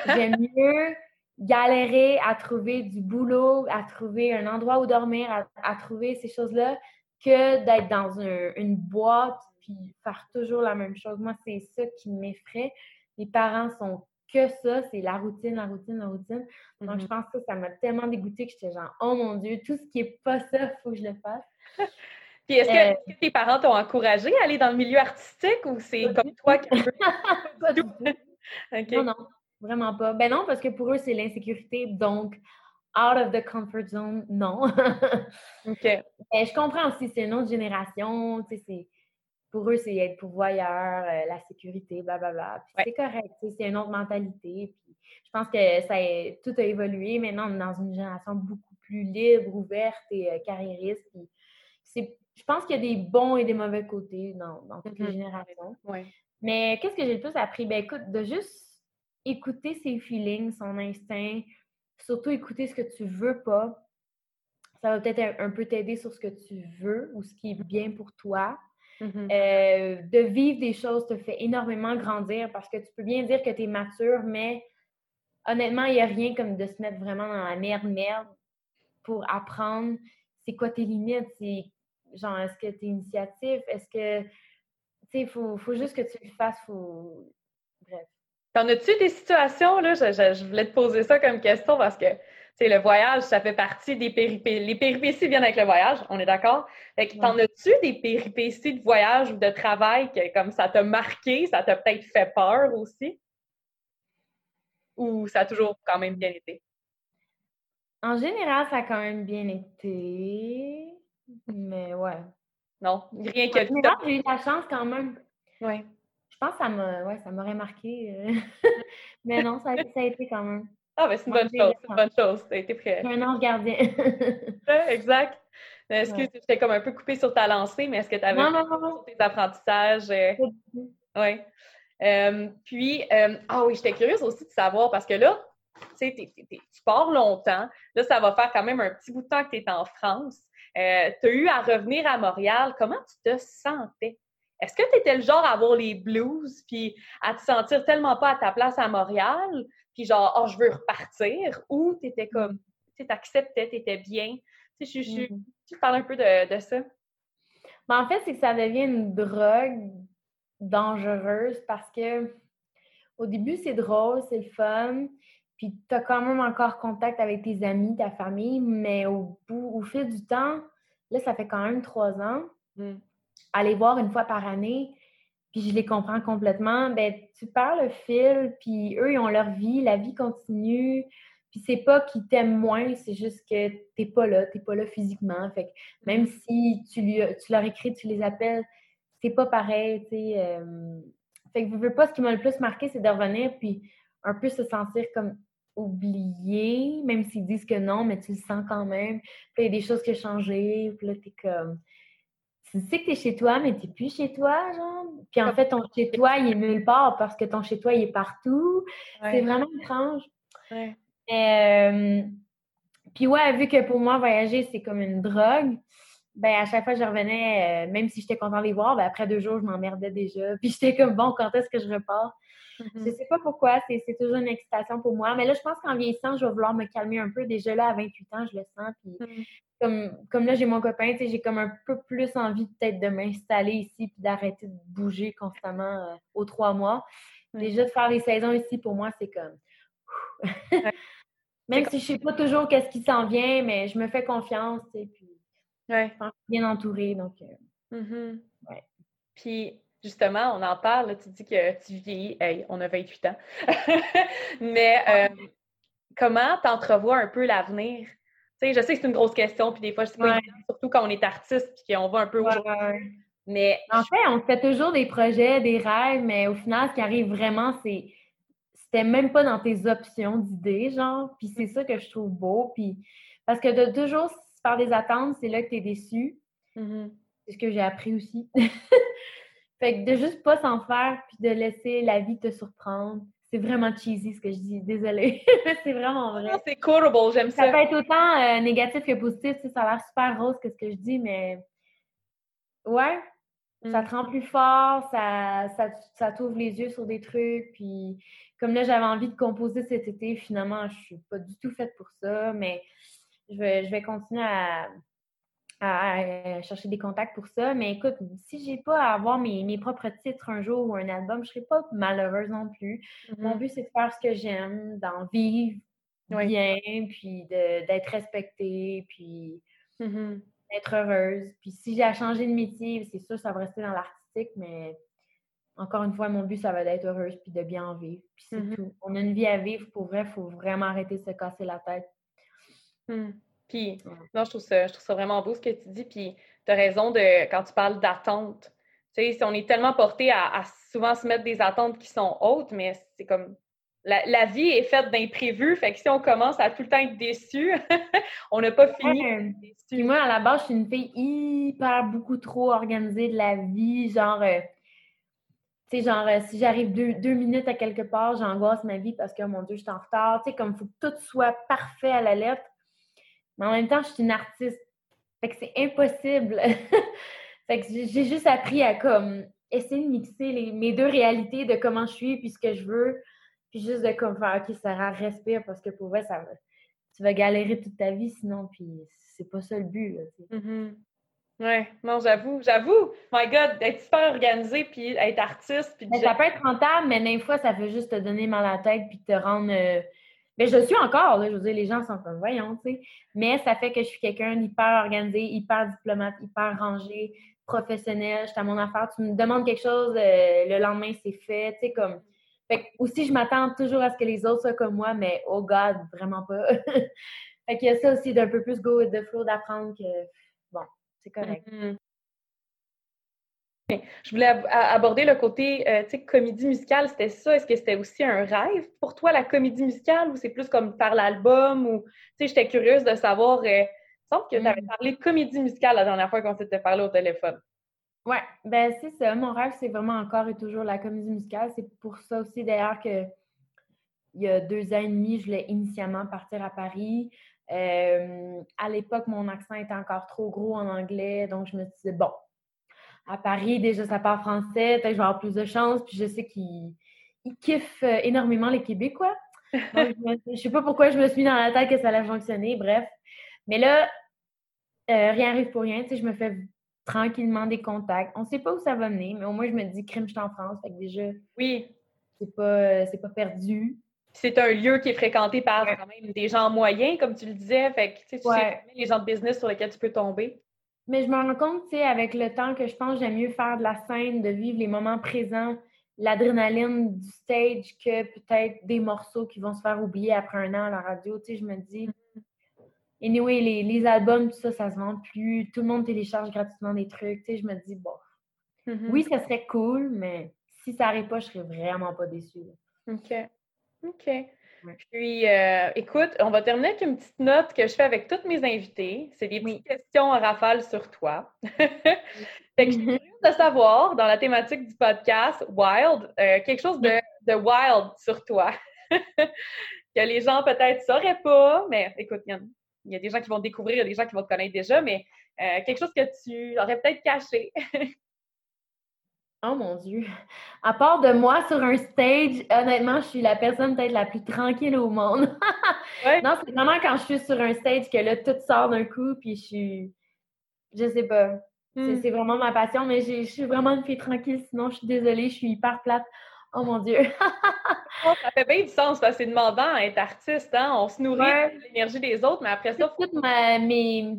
J'aime (laughs) mieux galérer à trouver du boulot, à trouver un endroit où dormir, à, trouver ces choses-là, que d'être dans une boîte puis faire toujours la même chose. Moi, c'est ça qui m'effraie. Les parents sont que ça, c'est la routine, la routine, la routine. Donc, je mm-hmm. pense que ça m'a tellement dégoûtée que j'étais genre, oh mon Dieu, tout ce qui n'est pas ça, il faut que je le fasse. (laughs) Puis est-ce que, euh, tes parents t'ont encouragé à aller dans le milieu artistique ou c'est comme toi qui (laughs) du (laughs) Non, non. Vraiment pas. Ben non, parce que pour eux, c'est l'insécurité. Donc, out of the comfort zone, non. OK. Ben, je comprends aussi, c'est une autre génération. Pour eux, c'est être pourvoyeur, euh, la sécurité, blablabla. Puis c'est correct, c'est une autre mentalité. Puis je pense que ça tout a évolué. Maintenant, on est dans une génération beaucoup plus libre, ouverte et euh, carriériste. Puis je pense qu'il y a des bons et des mauvais côtés dans, dans toutes les mm-hmm. générations. Ouais. Mais qu'est-ce que j'ai le plus appris? Ben écoute, de juste écouter ses feelings, son instinct, surtout écouter ce que tu veux pas. Ça va peut-être un peu t'aider sur ce que tu veux ou ce qui est bien pour toi. Mm-hmm. Euh, de vivre des choses te fait énormément grandir parce que tu peux bien dire que tu es mature, mais honnêtement, il n'y a rien comme de se mettre vraiment dans la merde, merde pour apprendre c'est quoi tes limites, c'est genre, est-ce que tu es initiatif, est-ce que, tu sais, il faut, faut, juste que tu le fasses, faut... bref. T'en as-tu des situations, là, je, voulais te poser ça comme question parce que, le voyage, ça fait partie des péripéties. Les péripéties viennent avec le voyage, on est d'accord? Fait que t'en as-tu des péripéties de voyage ou de travail que, comme ça t'a marqué, ça t'a peut-être fait peur aussi? Ou ça a toujours quand même bien été? En général, ça a quand même bien été. Mais ouais. Non, rien que. j'ai eu la chance quand même. Oui pense que ça ouais, m'aurait marqué. (laughs) Mais non, ça, ça, a été quand même. Ah, ben c'est une bonne chose, c'est une bonne chose. A été prêt. Un ange gardien. (laughs) exact. Est-ce que tu t'es comme un peu coupé sur ta lancée, mais est-ce que tu avais non, non, non. tes apprentissages? Euh? Oui. Euh, puis, ah oui, j'étais curieuse aussi de savoir parce que là, tu sais, tu pars longtemps. Là, ça va faire quand même un petit bout de temps que tu es en France. tu as eu à revenir à Montréal. Comment tu te sentais? est-ce que tu étais le genre à avoir les blues, puis à te sentir tellement pas à ta place à Montréal, puis genre, oh, je veux repartir, ou tu étais comme, tu t'acceptais, tu étais bien? Tu sais, je, parles un peu de, ça? Mais en fait, c'est que ça devient une drogue dangereuse parce que au début, c'est drôle, c'est le fun, puis tu as quand même encore contact avec tes amis, ta famille, mais au bout, au fil du temps, là, ça fait quand même trois ans. Mmh. Aller voir une fois par année, puis je les comprends complètement. Ben, tu perds le fil, puis eux, ils ont leur vie, la vie continue. Puis c'est pas qu'ils t'aiment moins, c'est juste que t'es pas là, t'es pas là physiquement. Fait que même si tu, lui, tu leur écris, tu les appelles, c'est pas pareil, tu sais. Euh. Fait que je veux pas, ce qui m'a le plus marqué, c'est de revenir puis un peu se sentir comme oublié, même s'ils disent que non, mais tu le sens quand même. Puis il y a des choses qui ont changé, puis là, t'es comme tu sais que tu es chez toi, mais tu plus chez toi, genre? Puis en fait, ton chez toi, il est nulle part parce que ton chez toi, il est partout. C'est vraiment étrange. Ouais. Euh, puis ouais, vu que pour moi, voyager, c'est comme une drogue, ben à chaque fois que je revenais, euh, même si j'étais content de les voir, ben après deux jours, je m'emmerdais déjà. (laughs) Puis j'étais comme, bon, quand est-ce que je repars? Je sais pas pourquoi, c'est toujours une excitation pour moi. Mais là, je pense qu'en vieillissant, je vais vouloir me calmer un peu. Déjà là, à 28 ans, je le sens. Puis mm comme, comme là, j'ai mon copain, j'ai comme un peu plus envie peut-être de m'installer ici puis d'arrêter de bouger constamment euh, aux trois mois. Déjà, de faire les saisons ici, pour moi, c'est comme. (laughs) Même si je sais pas toujours qu'est-ce qui s'en vient, mais je me fais confiance, puis je suis bien entourée, donc... Euh, mm-hmm. Puis, justement, on en parle, tu dis que tu vieillis, on a 28 ans, (laughs) mais euh, comment tu entrevois un peu l'avenir? je sais que c'est une grosse question, puis des fois, c'est pas surtout quand on est artiste, puis qu'on va un peu Mais en fait, on fait toujours des projets, des rêves, mais au final, ce qui arrive vraiment, c'est c'était même pas dans tes options d'idées, genre. Puis c'est ça que je trouve beau. Puis parce que de toujours faire des attentes, c'est là que tu es déçu. Mm-hmm. C'est ce que j'ai appris aussi. (laughs) fait que de juste pas s'en faire, puis de laisser la vie te surprendre, c'est vraiment cheesy ce que je dis, désolée. (laughs) c'est vraiment vrai. c'est courable, j'aime ça. Ça peut être autant euh, négatif que positif, ça a l'air super rose que ce que je dis, mais ouais, ça mm. te rend plus fort, ça, ça, t'ouvre les yeux sur des trucs, puis comme là, j'avais envie de composer cet été, finalement, je suis pas du tout faite pour ça, mais je vais, je vais continuer à, à, chercher des contacts pour ça. Mais écoute, si j'ai pas à avoir mes, mes, propres titres un jour ou un album, je serai pas malheureuse non plus. Mon mm-hmm. but, c'est de faire ce que j'aime, d'en vivre bien, puis d'être respectée, puis mm-hmm. d'être heureuse. Puis si j'ai à changer de métier, c'est sûr, ça va rester dans l'artistique, mais encore une fois, mon but, ça va d'être heureuse, puis de bien en vivre. Puis c'est mm-hmm. tout. On a une vie à vivre, pour vrai, il faut vraiment arrêter de se casser la tête. Mm. Puis, non, je trouve, ça, je trouve ça vraiment beau ce que tu dis. Puis, tu as raison de quand tu parles d'attente. Tu sais, si on est tellement porté à, souvent se mettre des attentes qui sont hautes, mais c'est comme. La, vie est faite d'imprévus. Fait que si on commence à tout le temps être déçu, (laughs) on n'a pas fini. Puis moi, à la base, je suis une fille hyper beaucoup trop organisée de la vie. Genre. Euh, tu sais, genre, euh, si j'arrive deux, minutes à quelque part, j'angoisse ma vie parce que, oh mon Dieu, je suis en retard. Tu sais, comme il faut que tout soit parfait à la lettre. Mais en même temps, je suis une artiste. Fait que c'est impossible. (laughs) fait que j'ai juste appris à comme essayer de mixer les, mes deux réalités de comment je suis puis ce que je veux. Puis juste de comme faire OK, Sarah, respire parce que pour vrai, ça tu vas galérer toute ta vie sinon, puis c'est pas ça le but. Là, mm-hmm. Ouais, non, j'avoue, j'avoue, my God, d'être super organisé puis être artiste. Puis ça peut être rentable, mais des fois, ça veut juste te donner mal à la tête puis te rendre euh, mais je suis encore, je veux dire, les gens sont comme, voyons, tu sais. Mais ça fait que je suis quelqu'un d'hyper organisé, hyper diplomate, hyper rangé, professionnel. Je suis à mon affaire. Tu me demandes quelque chose, euh, le lendemain, c'est fait, tu sais, comme. Fait que aussi, je m'attends toujours à ce que les autres soient comme moi, mais oh God, vraiment pas. (laughs) fait qu'il y a ça aussi d'un peu plus go with the flow, d'apprendre que, bon, c'est correct. Mm-hmm. Je voulais aborder le côté, euh, tu sais, comédie musicale, c'était ça? Est-ce que c'était aussi un rêve pour toi, la comédie musicale, ou c'est plus comme par l'album? Ou, tu sais, j'étais curieuse de savoir, euh, il semble que tu avais mm. parlé de comédie musicale la dernière fois qu'on s'était parlé au téléphone. Oui, ben c'est ça. Mon rêve, c'est vraiment encore et toujours la comédie musicale. C'est pour ça aussi, d'ailleurs, que il y a deux ans et demi, je voulais initialement partir à Paris. Euh, à l'époque, mon accent était encore trop gros en anglais, donc je me disais, bon, à Paris, déjà, ça parle français, peut-être que je vais avoir plus de chance, puis je sais qu'ils kiffent euh, énormément les Québécois. (laughs) je, ne sais pas pourquoi je me suis mis dans la tête que ça allait fonctionner, bref. Mais là, euh, rien arrive pour rien, tu sais, je me fais tranquillement des contacts. On ne sait pas où ça va mener, mais au moins, je me dis, crime, je suis en France, fait que déjà, oui. c'est pas, pas perdu. C'est un lieu qui est fréquenté par quand même des gens moyens, comme tu le disais, fait que tu sais les gens de business sur lesquels tu peux tomber. Mais je me rends compte, tu sais, avec le temps que je pense j'aime mieux faire de la scène, de vivre les moments présents, l'adrénaline du stage que peut-être des morceaux qui vont se faire oublier après un an à la radio. Tu sais, je me dis, anyway, les, les albums, tout ça, ça se vend plus. Tout le monde télécharge gratuitement des trucs. Tu sais, je me dis, bon, mm-hmm. oui, ça serait cool, mais si ça n'arrive pas, je serais vraiment pas déçue. OK. OK. Puis, euh, écoute, on va terminer avec une petite note que je fais avec toutes mes invités. C'est des petites questions en rafale sur toi. (laughs) fait que je suis curieuse de savoir, dans la thématique du podcast Wild, euh, quelque chose de, wild sur toi. (laughs) que les gens peut-être ne sauraient pas, mais écoute, il y, a des gens qui vont découvrir, il y a des gens qui vont te connaître déjà, mais euh, quelque chose que tu aurais peut-être caché. (laughs) Oh mon Dieu. À part de moi sur un stage, honnêtement, je suis la personne peut-être la plus tranquille au monde. (laughs) Non, c'est vraiment quand je suis sur un stage que là, tout sort d'un coup, puis je suis. Je sais pas. Hmm. C'est vraiment ma passion, mais je suis vraiment une fille tranquille, sinon je suis désolée, je suis hyper plate. Oh mon Dieu! (laughs) Ça fait bien du sens parce que c'est demandant à être artiste, hein? On se nourrit de l'énergie des autres, mais après ça. Toute ma, mes,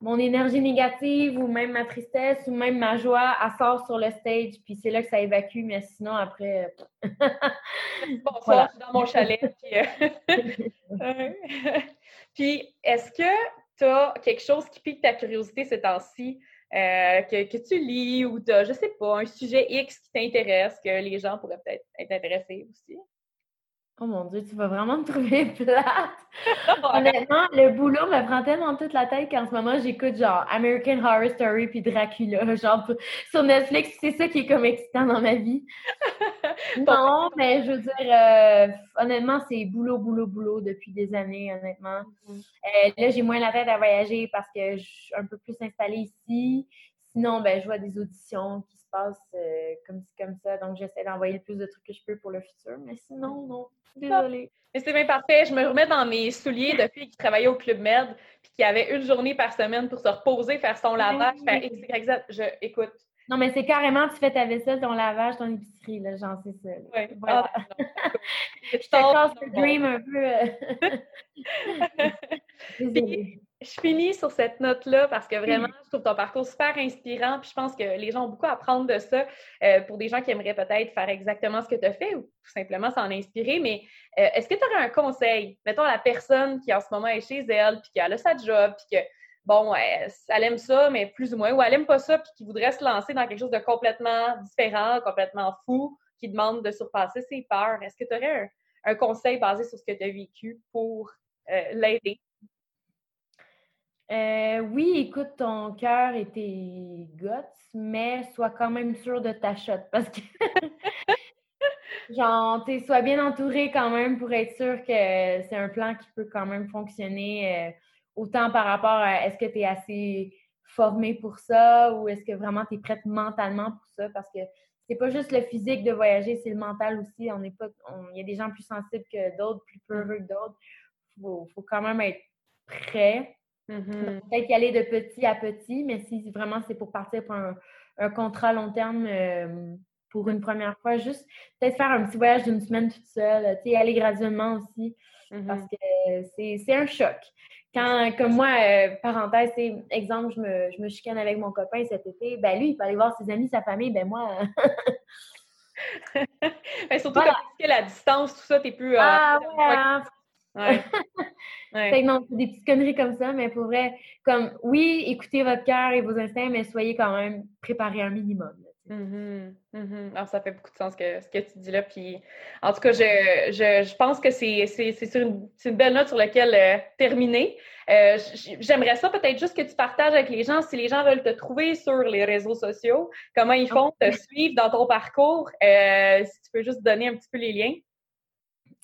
mon énergie négative ou même ma tristesse ou même ma joie, elle sort sur le stage, puis c'est là que ça évacue, mais sinon, après... (laughs) Bonsoir, je suis dans mon chalet. (laughs) Puis, euh, (laughs) puis est-ce que tu as quelque chose qui pique ta curiosité ces temps-ci, euh, que, que, tu lis ou tu as, je sais pas, un sujet X qui t'intéresse, que les gens pourraient peut-être être intéressés aussi? Oh mon Dieu, tu vas vraiment me trouver (laughs) plate. (laughs) Honnêtement, le boulot me prend tellement toute la tête qu'en ce moment, j'écoute genre American Horror Story puis Dracula, (laughs) genre sur Netflix. C'est ça qui est comme excitant dans ma vie. non, mais je veux dire, euh, honnêtement, c'est boulot, boulot, boulot depuis des années, honnêtement. Mm-hmm. Euh, là, j'ai moins la tête à voyager parce que je suis un peu plus installée ici. Sinon, ben, je vois des auditions qui se passent euh, comme comme ça. Donc, j'essaie d'envoyer le plus de trucs que je peux pour le futur. Mais sinon, non. Désolée. Mais c'est bien parfait. Je me remets dans mes souliers de filles qui travaillaient au Club Med puis qui avaient une journée par semaine pour se reposer, faire son lavage, faire X, Y, Z. Je, écoute. Non, mais c'est carrément, tu fais ta vaisselle, ton lavage, ton épicerie, là, j'en sais ça. Oui. Voilà. (laughs) Ah, je te casse le dream un peu. (laughs) (laughs) Désolée je finis sur cette note-là parce que vraiment, je trouve ton parcours super inspirant. Puis je pense que les gens ont beaucoup à apprendre de ça euh, pour des gens qui aimeraient peut-être faire exactement ce que tu as fait ou tout simplement s'en inspirer. Mais euh, est-ce que tu aurais un conseil, mettons, à la personne qui en ce moment est chez elle, puis qui a sa job, puis que, bon, elle aime ça, mais plus ou moins, ou elle aime pas ça, puis qui voudrait se lancer dans quelque chose de complètement différent, complètement fou, qui demande de surpasser ses peurs. Est-ce que tu aurais un, conseil basé sur ce que tu as vécu pour euh, l'aider? Euh, oui, écoute ton cœur et tes guts, mais sois quand même sûr de ta shot parce que, (laughs) genre, tu sois bien entouré quand même pour être sûr que c'est un plan qui peut quand même fonctionner euh, autant par rapport à est-ce que tu es assez formé pour ça ou est-ce que vraiment tu es prête mentalement pour ça parce que c'est pas juste le physique de voyager, c'est le mental aussi. On pas, il y a des gens plus sensibles que d'autres, plus peureux que d'autres. Faut, faut quand même être prêt Mm-hmm. Peut-être y aller de petit à petit, mais si vraiment c'est pour partir pour un, contrat long terme euh, pour une première fois, juste peut-être faire un petit voyage d'une semaine toute seule, tu sais, aller graduellement aussi, parce mm-hmm. que c'est un choc. Quand, comme moi, euh, parenthèse, exemple, je me, je me chicane avec mon copain cet été, ben lui, il peut aller voir ses amis, sa famille, ben moi. (laughs) ben, surtout voilà. quand la distance, tout ça, t'es plus. Euh, ah, ouais, Ouais. (laughs) non, c'est des petites conneries comme ça, mais pour vrai, comme oui, écoutez votre cœur et vos instincts, mais soyez quand même préparés un minimum. Mm-hmm, mm-hmm. Alors, ça fait beaucoup de sens que, ce que tu dis là. Puis, en tout cas, je, je, je pense que c'est une, une, belle note sur laquelle euh, terminer. Euh, j'aimerais ça peut-être juste que tu partages avec les gens si les gens veulent te trouver sur les réseaux sociaux, comment ils font te suivre dans ton parcours. Euh, si tu peux juste donner un petit peu les liens.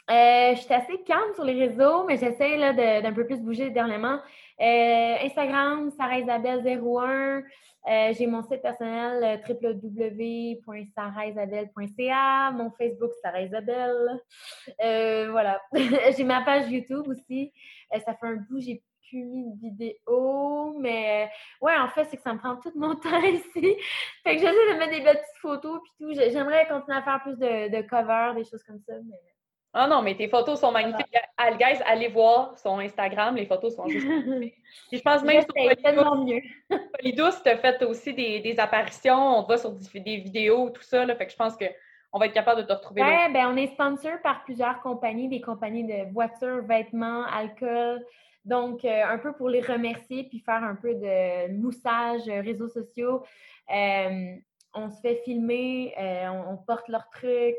Euh, je suis assez calme sur les réseaux, mais j'essaie d'un peu plus bouger dernièrement. Euh, Instagram, Sarah Isabelle 01. Euh, j'ai mon site personnel euh, www.saraisabelle.ca, mon Facebook Sarah Isabelle. Euh, voilà. (laughs) j'ai ma page YouTube aussi. ça fait un bout, j'ai plus mis de vidéo, mais ouais, en fait, c'est que ça me prend tout mon (laughs) temps ici. fait que j'essaie de mettre des belles petites photos puis tout. J'aimerais continuer à faire plus de, de covers, des choses comme ça, mais ah non, mais tes photos sont magnifiques. Guys, allez voir son Instagram, les photos sont juste (laughs) magnifiques. je pense même sur Polydouce, tu (laughs) as fait aussi des, apparitions, on te voit sur des vidéos, tout ça, là, fait que je pense qu'on va être capable de te retrouver Oui, ben on est sponsor par plusieurs compagnies, des compagnies de voitures, vêtements, alcool. Donc, euh, un peu pour les remercier puis faire un peu de moussage, euh, réseaux sociaux. Euh, on se fait filmer, on, on, porte leurs trucs.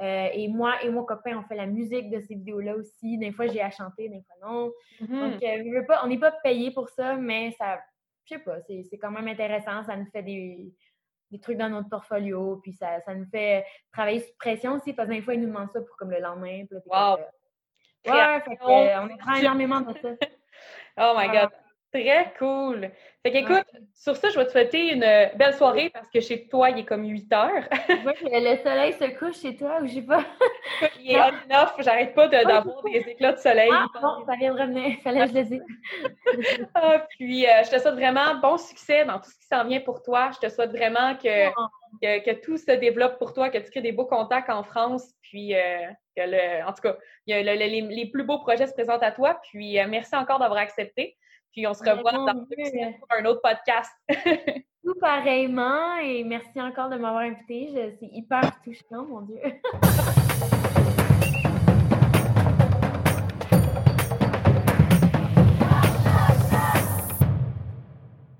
Euh, et moi et mon copain, on fait la musique de ces vidéos-là aussi. Des fois, j'ai à chanter, des fois non. Mm-hmm. Donc, euh, pas, on n'est pas payé pour ça, mais ça, je sais pas, c'est quand même intéressant. Ça nous fait des, des, trucs dans notre portfolio, puis ça, ça, nous fait travailler sous pression aussi, parce que des fois, ils nous demandent ça pour comme le lendemain. wow! ouais, fait on apprend énormément de ça. (laughs) oh my God! Très cool. Fait qu'écoute, sur ça, je vais te souhaiter une belle soirée parce que chez toi, il est comme 8 heures. (laughs) le soleil se couche chez toi ou je sais pas. il est on off, j'arrête pas d'avoir des éclats de soleil. Ah, bon, ça vient de revenir, fallait que je le dise. (laughs) ah, puis, euh, je te souhaite vraiment bon succès dans tout ce qui s'en vient pour toi. Je te souhaite vraiment que, oh. que, tout se développe pour toi, que tu crées des beaux contacts en France, puis euh, que, le, en tout cas, les, plus beaux projets se présentent à toi. Puis, euh, merci encore d'avoir accepté. Puis on se revoit dans un autre podcast. (laughs) Tout pareillement et merci encore de m'avoir invité. C'est hyper touchant, mon Dieu. (laughs)